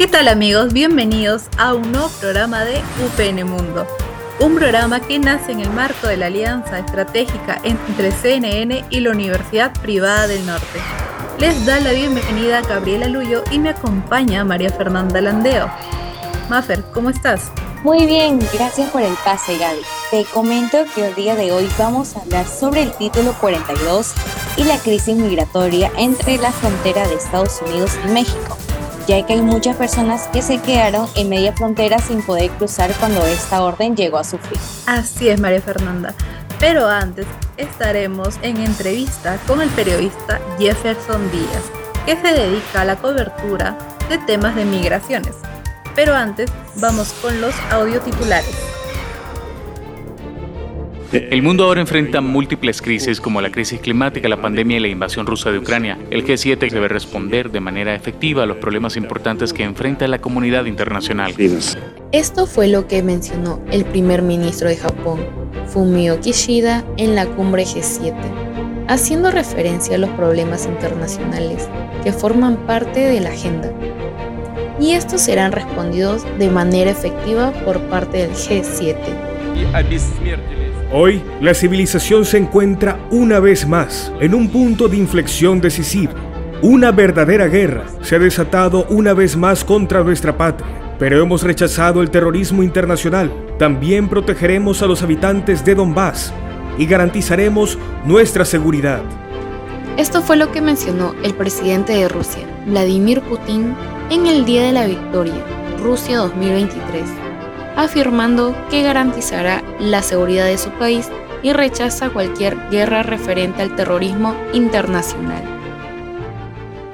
¿Qué tal amigos? Bienvenidos a un nuevo programa de UPN Mundo. Un programa que nace en el marco de la alianza estratégica entre CNN y la Universidad Privada del Norte. Les da la bienvenida Gabriela Luyo y me acompaña María Fernanda Landeo. Maffer, ¿cómo estás? Muy bien, gracias por el pase Gaby. Te comento que el día de hoy vamos a hablar sobre el título 42 y la crisis migratoria entre la frontera de Estados Unidos y México ya que hay muchas personas que se quedaron en media frontera sin poder cruzar cuando esta orden llegó a su fin. Así es, María Fernanda. Pero antes estaremos en entrevista con el periodista Jefferson Díaz, que se dedica a la cobertura de temas de migraciones. Pero antes vamos con los audio titulares. El mundo ahora enfrenta múltiples crisis como la crisis climática, la pandemia y la invasión rusa de Ucrania. El G7 debe responder de manera efectiva a los problemas importantes que enfrenta la comunidad internacional. Esto fue lo que mencionó el primer ministro de Japón, Fumio Kishida, en la cumbre G7, haciendo referencia a los problemas internacionales que forman parte de la agenda. Y estos serán respondidos de manera efectiva por parte del G7. Hoy, la civilización se encuentra una vez más en un punto de inflexión decisivo. Una verdadera guerra se ha desatado una vez más contra nuestra patria, pero hemos rechazado el terrorismo internacional. También protegeremos a los habitantes de Donbass y garantizaremos nuestra seguridad. Esto fue lo que mencionó el presidente de Rusia, Vladimir Putin, en el Día de la Victoria, Rusia 2023 afirmando que garantizará la seguridad de su país y rechaza cualquier guerra referente al terrorismo internacional.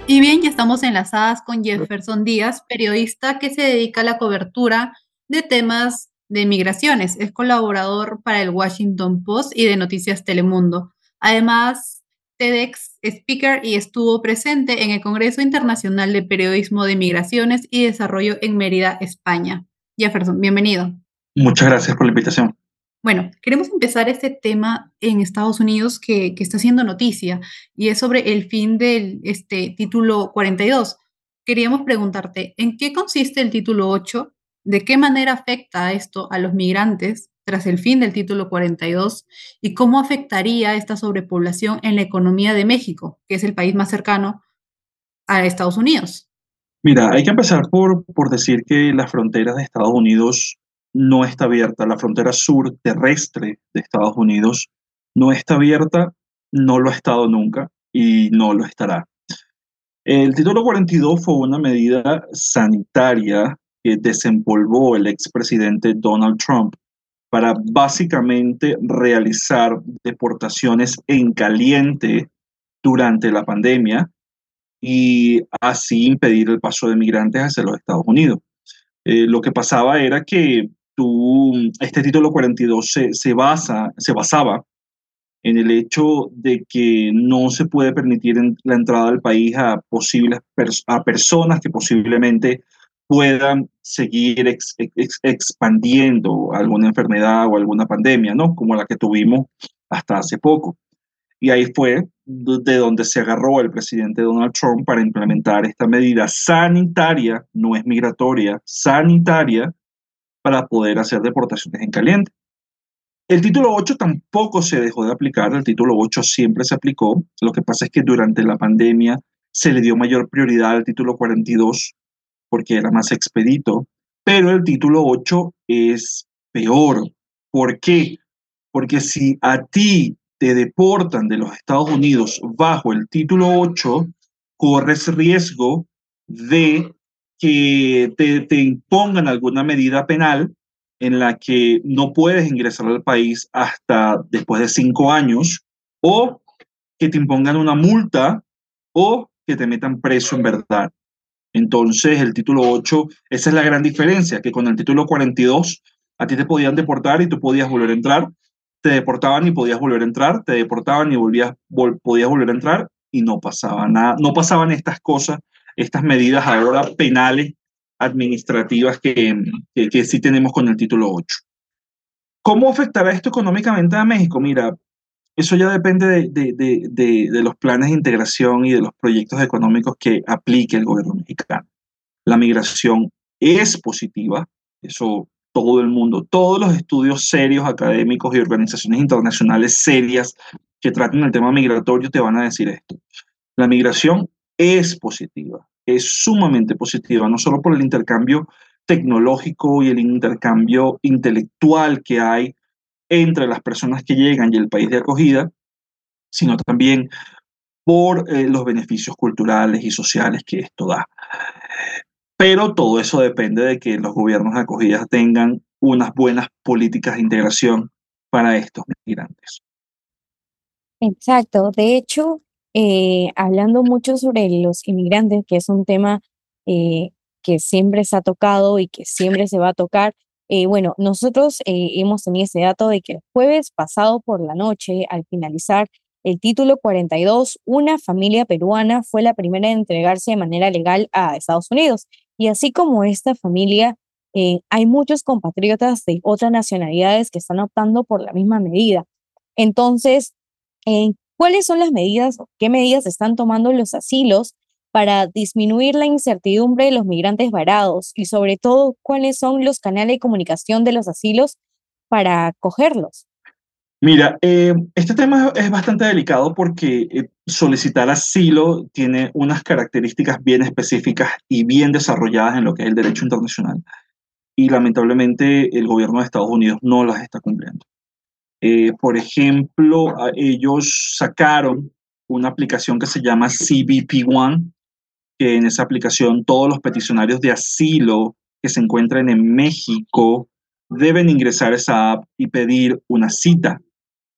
Y bien, ya estamos enlazadas con Jefferson Díaz, periodista que se dedica a la cobertura de temas de migraciones. Es colaborador para el Washington Post y de Noticias Telemundo. Además, TEDx speaker y estuvo presente en el Congreso Internacional de Periodismo de Migraciones y Desarrollo en Mérida, España. Jefferson, bienvenido. Muchas gracias por la invitación. Bueno, queremos empezar este tema en Estados Unidos que, está haciendo noticia y es sobre el fin del este, título 42. Queríamos preguntarte, ¿en qué consiste el título 8? ¿De qué manera afecta esto a los migrantes tras el fin del título 42? ¿Y cómo afectaría esta sobrepoblación en la economía de México, que es el país más cercano a Estados Unidos? Mira, hay que empezar por, por decir que la frontera de Estados Unidos no está abierta. La frontera sur terrestre de Estados Unidos no está abierta, no lo ha estado nunca y no lo estará. El título 42 fue una medida sanitaria que desempolvó el expresidente Donald Trump para básicamente realizar deportaciones en caliente durante la pandemia y así impedir el paso de migrantes hacia los Estados Unidos. Eh, lo que pasaba era que tú, este título 42 se, se, basa, se basaba en el hecho de que no se puede permitir la entrada al país a posibles a personas que posiblemente puedan seguir expandiendo alguna enfermedad o alguna pandemia, ¿no? Como la que tuvimos hasta hace poco. Y ahí fue de donde se agarró el presidente Donald Trump para implementar esta medida sanitaria, no es migratoria, sanitaria, para poder hacer deportaciones en caliente. El título 8 tampoco se dejó de aplicar, el título 8 siempre se aplicó, lo que pasa es que durante la pandemia se le dio mayor prioridad al título 42 porque era más expedito, pero el título 8 es peor. ¿Por qué? Porque si a ti te deportan de los Estados Unidos bajo el título 8, corres riesgo de que te, impongan alguna medida penal en la que no puedes ingresar al país hasta después de cinco años o que te impongan una multa o que te metan preso en verdad. Entonces, el título 8, esa es la gran diferencia, que con el título 42 a ti te podían deportar y tú podías volver a entrar, te deportaban y podías volver a entrar, te deportaban y volvías, podías volver a entrar y no pasaba nada, no pasaban estas cosas, estas medidas ahora penales administrativas que, que, sí tenemos con el título 8. ¿Cómo afectará esto económicamente a México? Mira, eso ya depende de, de, de, de, los planes de integración y de los proyectos económicos que aplique el gobierno mexicano. La migración es positiva, eso todo el mundo, todos los estudios serios académicos y organizaciones internacionales serias que traten el tema migratorio te van a decir esto. La migración es positiva, es sumamente positiva, no solo por el intercambio tecnológico y el intercambio intelectual que hay entre las personas que llegan y el país de acogida, sino también por eh, los beneficios culturales y sociales que esto da. Pero todo eso depende de que los gobiernos de acogida tengan unas buenas políticas de integración para estos migrantes. Exacto. De hecho, eh, hablando mucho sobre los inmigrantes, que es un tema eh, que siempre se ha tocado y que siempre se va a tocar, eh, bueno, nosotros hemos tenido ese dato de que el jueves pasado por la noche, al finalizar el título 42, una familia peruana fue la primera en entregarse de manera legal a Estados Unidos. Y así como esta familia, eh, hay muchos compatriotas de otras nacionalidades que están optando por la misma medida. Entonces, ¿cuáles son las medidas qué medidas están tomando los asilos para disminuir la incertidumbre de los migrantes varados y sobre todo cuáles son los canales de comunicación de los asilos para acogerlos? Mira, eh, este tema es bastante delicado porque eh, solicitar asilo tiene unas características bien específicas y bien desarrolladas en lo que es el derecho internacional. Y lamentablemente el gobierno de Estados Unidos no las está cumpliendo. Eh, por ejemplo, ellos sacaron una aplicación que se llama CBP One, que en esa aplicación todos los peticionarios de asilo que se encuentren en México deben ingresar a esa app y pedir una cita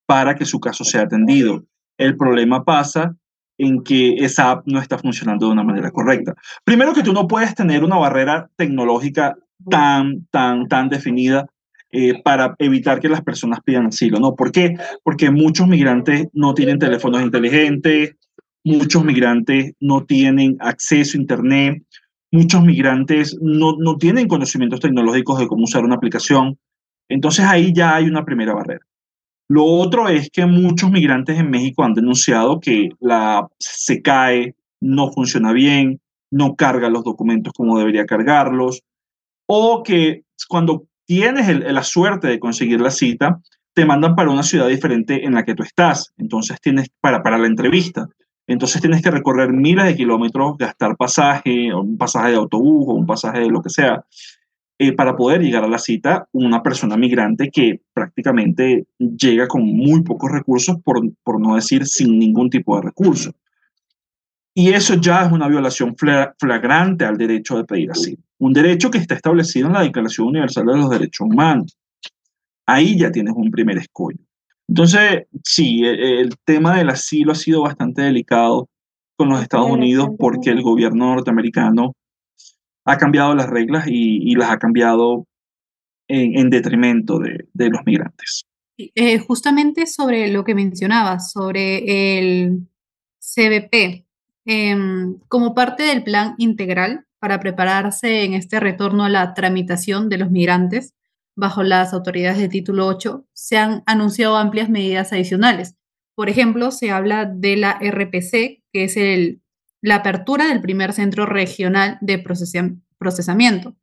para que su caso sea atendido. El problema pasa en que esa app no está funcionando de una manera correcta. Primero que tú no puedes tener una barrera tecnológica tan, tan, tan definida eh, para evitar que las personas pidan asilo, ¿no? ¿Por qué? Porque muchos migrantes no tienen teléfonos inteligentes, muchos migrantes no tienen acceso a Internet, muchos migrantes no, no tienen conocimientos tecnológicos de cómo usar una aplicación. Entonces ahí ya hay una primera barrera. Lo otro es que muchos migrantes en México han denunciado que la se cae, no funciona bien, no carga los documentos como debería cargarlos, o que cuando tienes la suerte de conseguir la cita, te mandan para una ciudad diferente en la que tú estás. Entonces tienes para, para la entrevista. Entonces tienes que recorrer miles de kilómetros, gastar pasaje, un pasaje de autobús o un pasaje de lo que sea, eh, para poder llegar a la cita una persona migrante que prácticamente llega con muy pocos recursos, por, por no decir sin ningún tipo de recurso. Y eso ya es una violación flagrante al derecho de pedir asilo, un derecho que está establecido en la Declaración Universal de los Derechos Humanos. Ahí ya tienes un primer escollo. Entonces, sí, e, e, el tema del asilo ha sido bastante delicado con los Estados Unidos porque el gobierno norteamericano ha cambiado las reglas y, las ha cambiado en, detrimento de, los migrantes. Eh, justamente sobre lo que mencionabas, sobre el CBP, em, como parte del plan integral para prepararse en este retorno a la tramitación de los migrantes, bajo las autoridades de título 8, se han anunciado amplias medidas adicionales. Por ejemplo, se habla de la RPC, que es el, la apertura del primer centro regional de procesamiento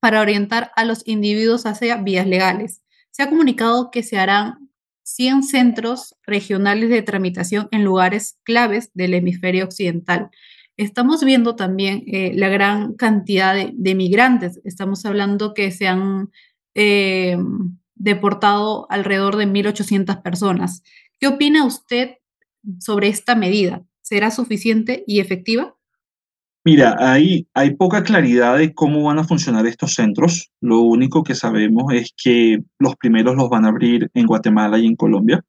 para orientar a los individuos hacia vías legales. Se ha comunicado que se harán 100 centros regionales de tramitación en lugares claves del hemisferio occidental. Estamos viendo también eh, la gran cantidad de, migrantes. Estamos hablando que se han eh, deportado alrededor de 1.800 personas. ¿Qué opina usted sobre esta medida? ¿Será suficiente y efectiva? Mira, hay, hay poca claridad de cómo van a funcionar estos centros. Lo único que sabemos es que los primeros los van a abrir en Guatemala y en Colombia.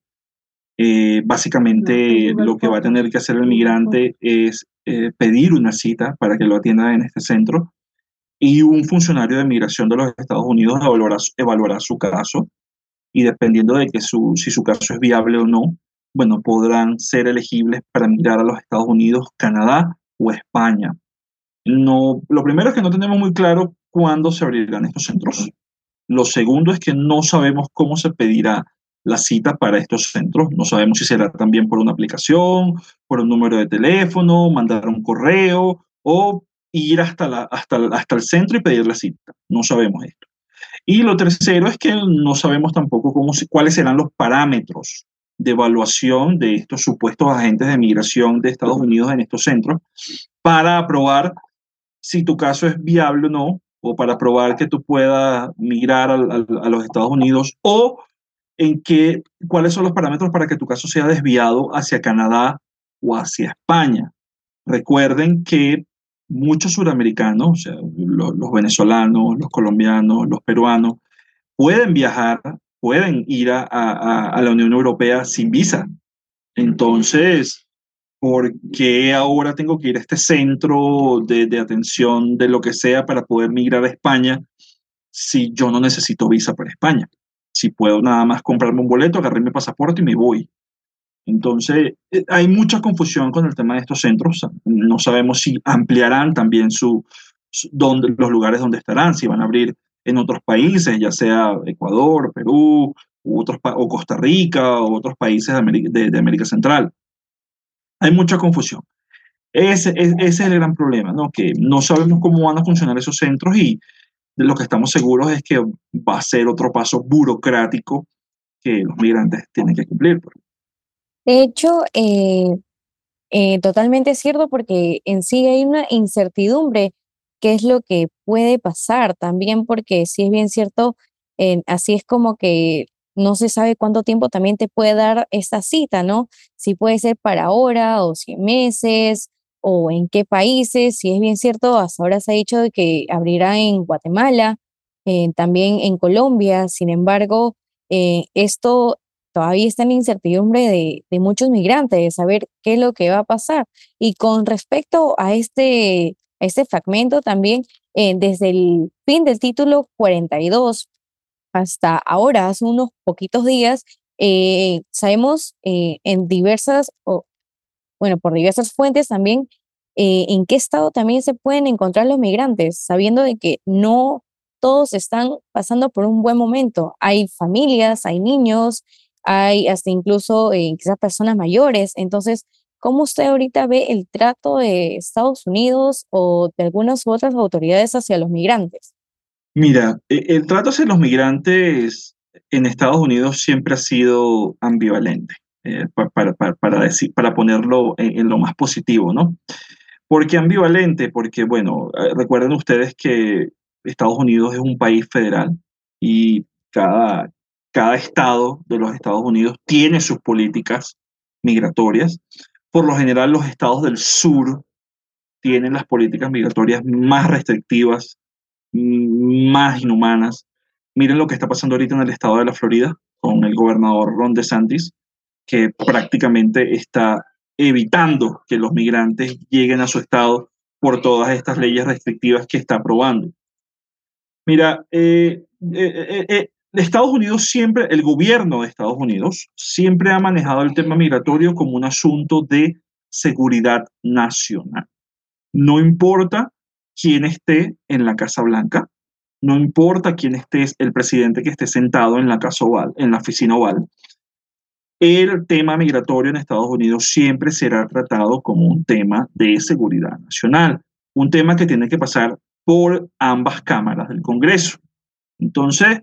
Eh, básicamente lo que va a tener que hacer el migrante es eh, pedir una cita para que lo atienda en este centro y un funcionario de migración de los Estados Unidos evaluará, su caso y dependiendo de que su, si su caso es viable o no, bueno, podrán ser elegibles para migrar a los Estados Unidos, Canadá o España. No, lo primero es que no tenemos muy claro cuándo se abrirán estos centros. Lo segundo es que no sabemos cómo se pedirá la cita para estos centros. No sabemos si será también por una aplicación, por un número de teléfono, mandar un correo o ir hasta, la, hasta, hasta el centro y pedir la cita. No sabemos esto. Y lo tercero es que no sabemos tampoco cómo, cuáles serán los parámetros de evaluación de estos supuestos agentes de migración de Estados Unidos en estos centros para aprobar si tu caso es viable o no, o para probar que tú puedas migrar a, a los Estados Unidos, o en qué, cuáles son los parámetros para que tu caso sea desviado hacia Canadá o hacia España. Recuerden que muchos suramericanos, o sea, los, venezolanos, los colombianos, los peruanos, pueden viajar, pueden ir a, a, la Unión Europea sin visa. Entonces, ¿por qué ahora tengo que ir a este centro de, de, atención de lo que sea para poder migrar a España si yo no necesito visa para España? si puedo nada más comprarme un boleto, agarré mi pasaporte y me voy. Entonces, eh, hay mucha confusión con el tema de estos centros. No sabemos si ampliarán también su, donde, los lugares donde estarán, si van a abrir en otros países, ya sea Ecuador, Perú, otros, o Costa Rica, o otros países de América, de, América Central. Hay mucha confusión. Ese, ese, es el gran problema, ¿no? que no sabemos cómo van a funcionar esos centros y lo que estamos seguros es que va a ser otro paso burocrático que los migrantes tienen que cumplir. Pues. De hecho, eh, eh, totalmente cierto porque en sí hay una incertidumbre qué es lo que puede pasar también porque si es bien cierto, así es como que no se sabe cuánto tiempo también te puede dar esta cita, ¿no? Si puede ser para ahora o 100 meses o en qué países, si es bien cierto, hasta ahora se ha dicho que abrirá en Guatemala, también en Colombia, sin embargo, eh, esto todavía está en incertidumbre de, de, muchos migrantes, de saber qué es lo que va a pasar. Y con respecto a este, a este fragmento también, eh, desde el fin del título 42 hasta ahora, hace unos poquitos días, sabemos en diversas bueno, por diversas fuentes también, eh, en qué estado también se pueden encontrar los migrantes, sabiendo de que no todos están pasando por un buen momento. Hay familias, hay niños, hay hasta incluso eh, quizás personas mayores. Entonces, ¿cómo usted ahorita ve el trato de Estados Unidos o de algunas otras autoridades hacia los migrantes? Mira, e, el trato hacia los migrantes en Estados Unidos siempre ha sido ambivalente. Eh, para, para, decir, para ponerlo en, lo más positivo, ¿no? ¿Por qué ambivalente? Porque, bueno, eh, recuerden ustedes que Estados Unidos es un país federal y cada, cada estado de los Estados Unidos tiene sus políticas migratorias. Por lo general, los estados del sur tienen las políticas migratorias más restrictivas, más inhumanas. Miren lo que está pasando ahorita en el estado de la Florida con el gobernador Ron DeSantis, que prácticamente está evitando que los migrantes lleguen a su estado por todas estas leyes restrictivas que está aprobando. Mira, eh, eh, eh, Estados Unidos siempre, el gobierno de Estados Unidos siempre ha manejado el tema migratorio como un asunto de seguridad nacional. No importa quién esté en la Casa Blanca, no importa quién esté el presidente que esté sentado en la casa oval, en la oficina oval, el tema migratorio en Estados Unidos siempre será tratado como un tema de seguridad nacional, un tema que tiene que pasar por ambas cámaras del Congreso. Entonces,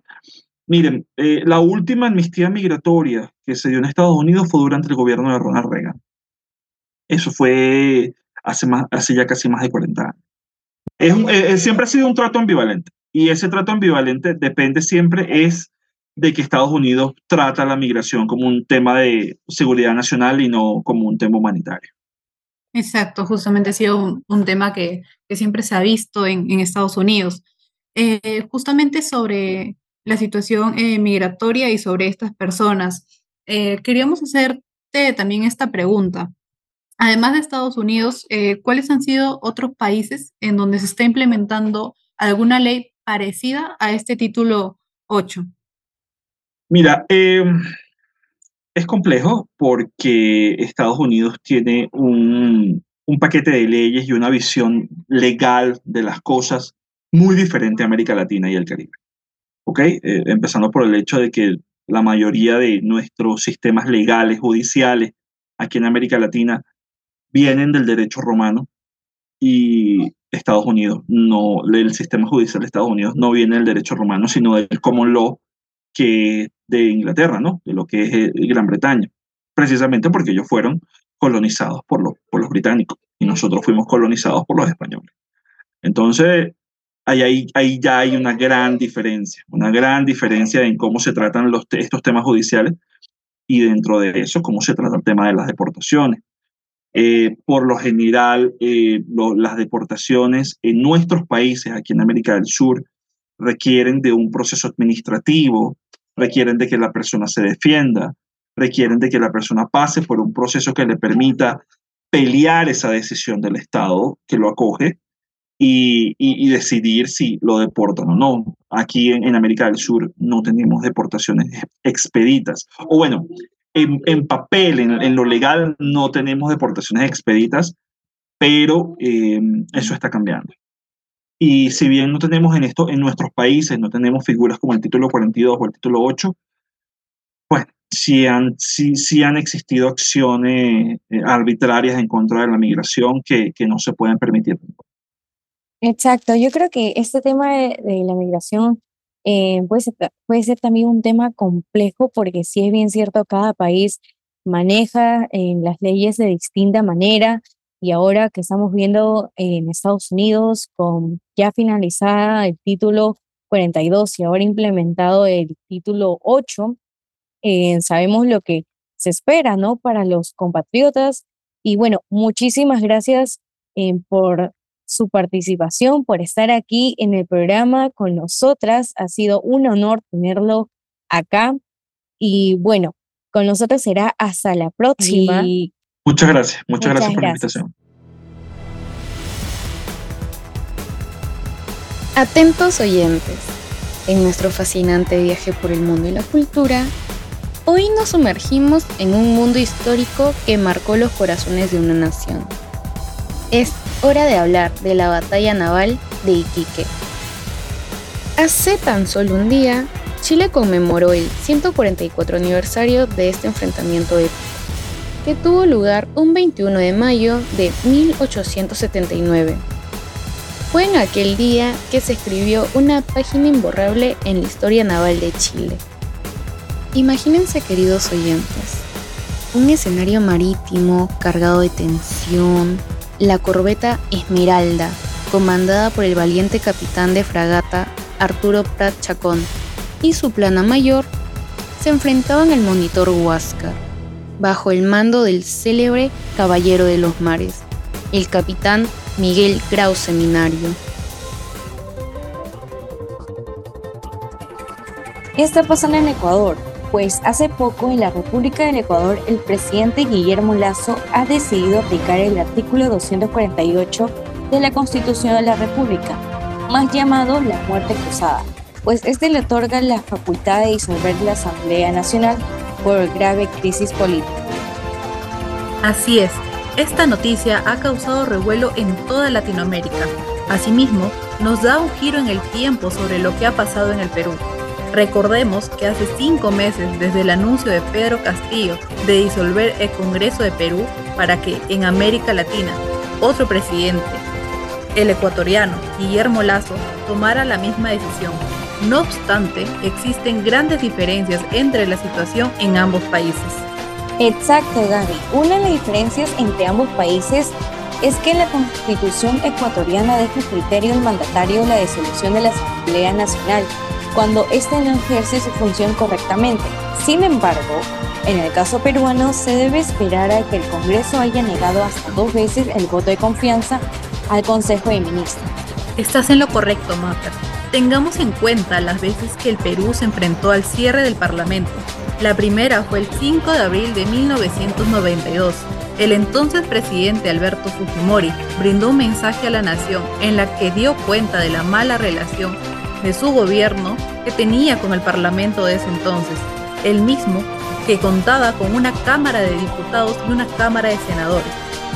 miren, eh, la última amnistía migratoria que se dio en Estados Unidos fue durante el gobierno de Ronald Reagan. Eso fue hace, más, hace ya casi más de 40 años. Es eh, eh, siempre ha sido un trato ambivalente y ese trato ambivalente depende siempre es de que Estados Unidos trata la migración como un tema de seguridad nacional y no como un tema humanitario. Exacto, justamente ha sido un, tema que, siempre se ha visto en, Estados Unidos. Eh, justamente sobre la situación eh, migratoria y sobre estas personas, eh, queríamos hacerte también esta pregunta. Además de Estados Unidos, eh, ¿cuáles han sido otros países en donde se está implementando alguna ley parecida a este título 8? Mira, em, es complejo porque Estados Unidos tiene un, un paquete de leyes y una visión legal de las cosas muy diferente a América Latina y el Caribe. ¿Ok? Eh, empezando por el hecho de que la mayoría de nuestros sistemas legales, judiciales, aquí en América Latina, vienen del derecho romano y Estados Unidos, no, el sistema judicial de Estados Unidos no viene del derecho romano, sino del common law que de Inglaterra, ¿no? De lo que es eh, Gran Bretaña, precisamente porque ellos fueron colonizados por los, por los británicos y nosotros fuimos colonizados por los españoles. Entonces, ahí, ya hay una gran diferencia, una gran diferencia en cómo se tratan estos temas judiciales y dentro de eso, cómo se trata el tema de las deportaciones. Eh, por lo general, eh, las deportaciones en nuestros países, aquí en América del Sur, requieren de un proceso administrativo, requieren de que la persona se defienda, requieren de que la persona pase por un proceso que le permita pelear esa decisión del Estado que lo acoge y, decidir si lo deportan o no. Aquí en, América del Sur no tenemos deportaciones expeditas. O bueno, en, papel, en, lo legal, no tenemos deportaciones expeditas, pero eh, eso está cambiando. Y si bien no tenemos en esto, en nuestros países, no tenemos figuras como el título 42 o el título 8, pues sí han, sí, sí han existido acciones eh, arbitrarias en contra de la migración que, que no se pueden permitir. Exacto, yo creo que este tema de, la migración eh, puede, ser, puede ser también un tema complejo porque si es bien cierto, cada país maneja eh, las leyes de distinta manera y ahora que estamos viendo en Estados Unidos con ya finalizada el título 42 y ahora implementado el título 8, eh, sabemos lo que se espera, ¿no? Para los compatriotas. Y bueno, muchísimas gracias eh, por su participación, por estar aquí en el programa con nosotras. Ha sido un honor tenerlo acá. Y bueno, con nosotros será hasta la próxima. Muchas gracias, muchas, gracias por la invitación. Atentos oyentes, en nuestro fascinante viaje por el mundo y la cultura, hoy nos sumergimos en un mundo histórico que marcó los corazones de una nación. Es hora de hablar de la batalla naval de Iquique. Hace tan solo un día, Chile conmemoró el 144 aniversario de este enfrentamiento épico que tuvo lugar un 21 de mayo de 1879. Fue en aquel día que se escribió una página imborrable en la historia naval de Chile. Imagínense, queridos oyentes, un escenario marítimo cargado de tensión, la corbeta Esmeralda, comandada por el valiente capitán de fragata Arturo Prat Chacón, y su plana mayor, se enfrentaban al monitor Huáscar bajo el mando del célebre Caballero de los Mares, el capitán Miguel Grau Seminario. Esto pasando en Ecuador, pues hace poco en la República del Ecuador el presidente Guillermo Lazo ha decidido aplicar el artículo 248 de la Constitución de la República, más llamado la muerte cruzada, pues este le otorga la facultad de disolver la Asamblea Nacional por grave crisis política. Así es, esta noticia ha causado revuelo en toda Latinoamérica. Asimismo, nos da un giro en el tiempo sobre lo que ha pasado en el Perú. Recordemos que hace cinco meses desde el anuncio de Pedro Castillo de disolver el Congreso de Perú para que en América Latina otro presidente, el ecuatoriano Guillermo Lazo, tomara la misma decisión. No obstante, existen grandes diferencias entre la situación en ambos países. Exacto, Gaby. Una de las diferencias entre ambos países es que la Constitución ecuatoriana deja criterio del mandatario la disolución de la Asamblea Nacional cuando éste no ejerce su función correctamente. Sin embargo, en el caso peruano se debe esperar a que el Congreso haya negado hasta dos veces el voto de confianza al Consejo de Ministros. Estás en lo correcto, Marta. Tengamos en cuenta las veces que el Perú se enfrentó al cierre del Parlamento, La primera fue el 5 de abril de 1992. El entonces presidente Alberto Fujimori brindó un mensaje a la nación en la que dio cuenta de la mala relación de su gobierno que tenía con el Parlamento de ese entonces, el mismo que contaba con una Cámara de Diputados y una Cámara de Senadores.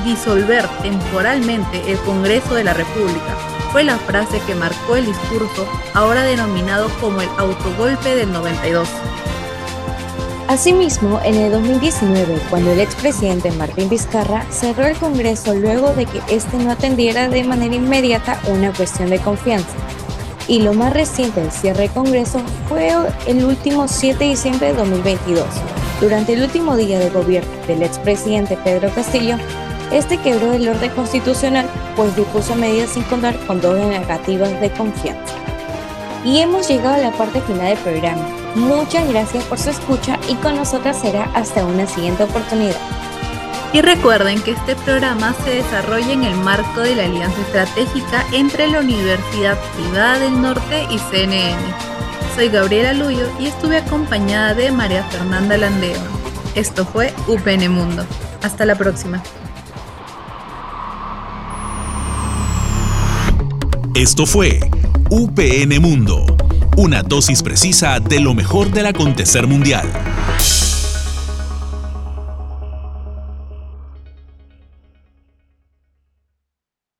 Disolver temporalmente el Congreso de la República fue la frase que marcó el discurso, ahora denominado como el autogolpe del 92. Asimismo, en el 2019, cuando el expresidente Martín Vizcarra cerró el Congreso luego de que éste no atendiera de manera inmediata una cuestión de confianza. Y lo más reciente del cierre del Congreso fue el último 7 de diciembre de 2022. Durante el último día de gobierno del expresidente Pedro Castillo, este quebró el orden constitucional, pues dispuso medidas sin contar con dos negativas de confianza. Y hemos llegado a la parte final del programa. Muchas gracias por su escucha y con nosotras será hasta una siguiente oportunidad. Y recuerden que este programa se desarrolla en el marco de la alianza estratégica entre la Universidad Privada del Norte y CNN. Soy Gabriela Luyo y estuve acompañada de María Fernanda Landeo. Esto fue UPN Mundo. Hasta la próxima. Esto fue UPN Mundo, una dosis precisa de lo mejor del acontecer mundial.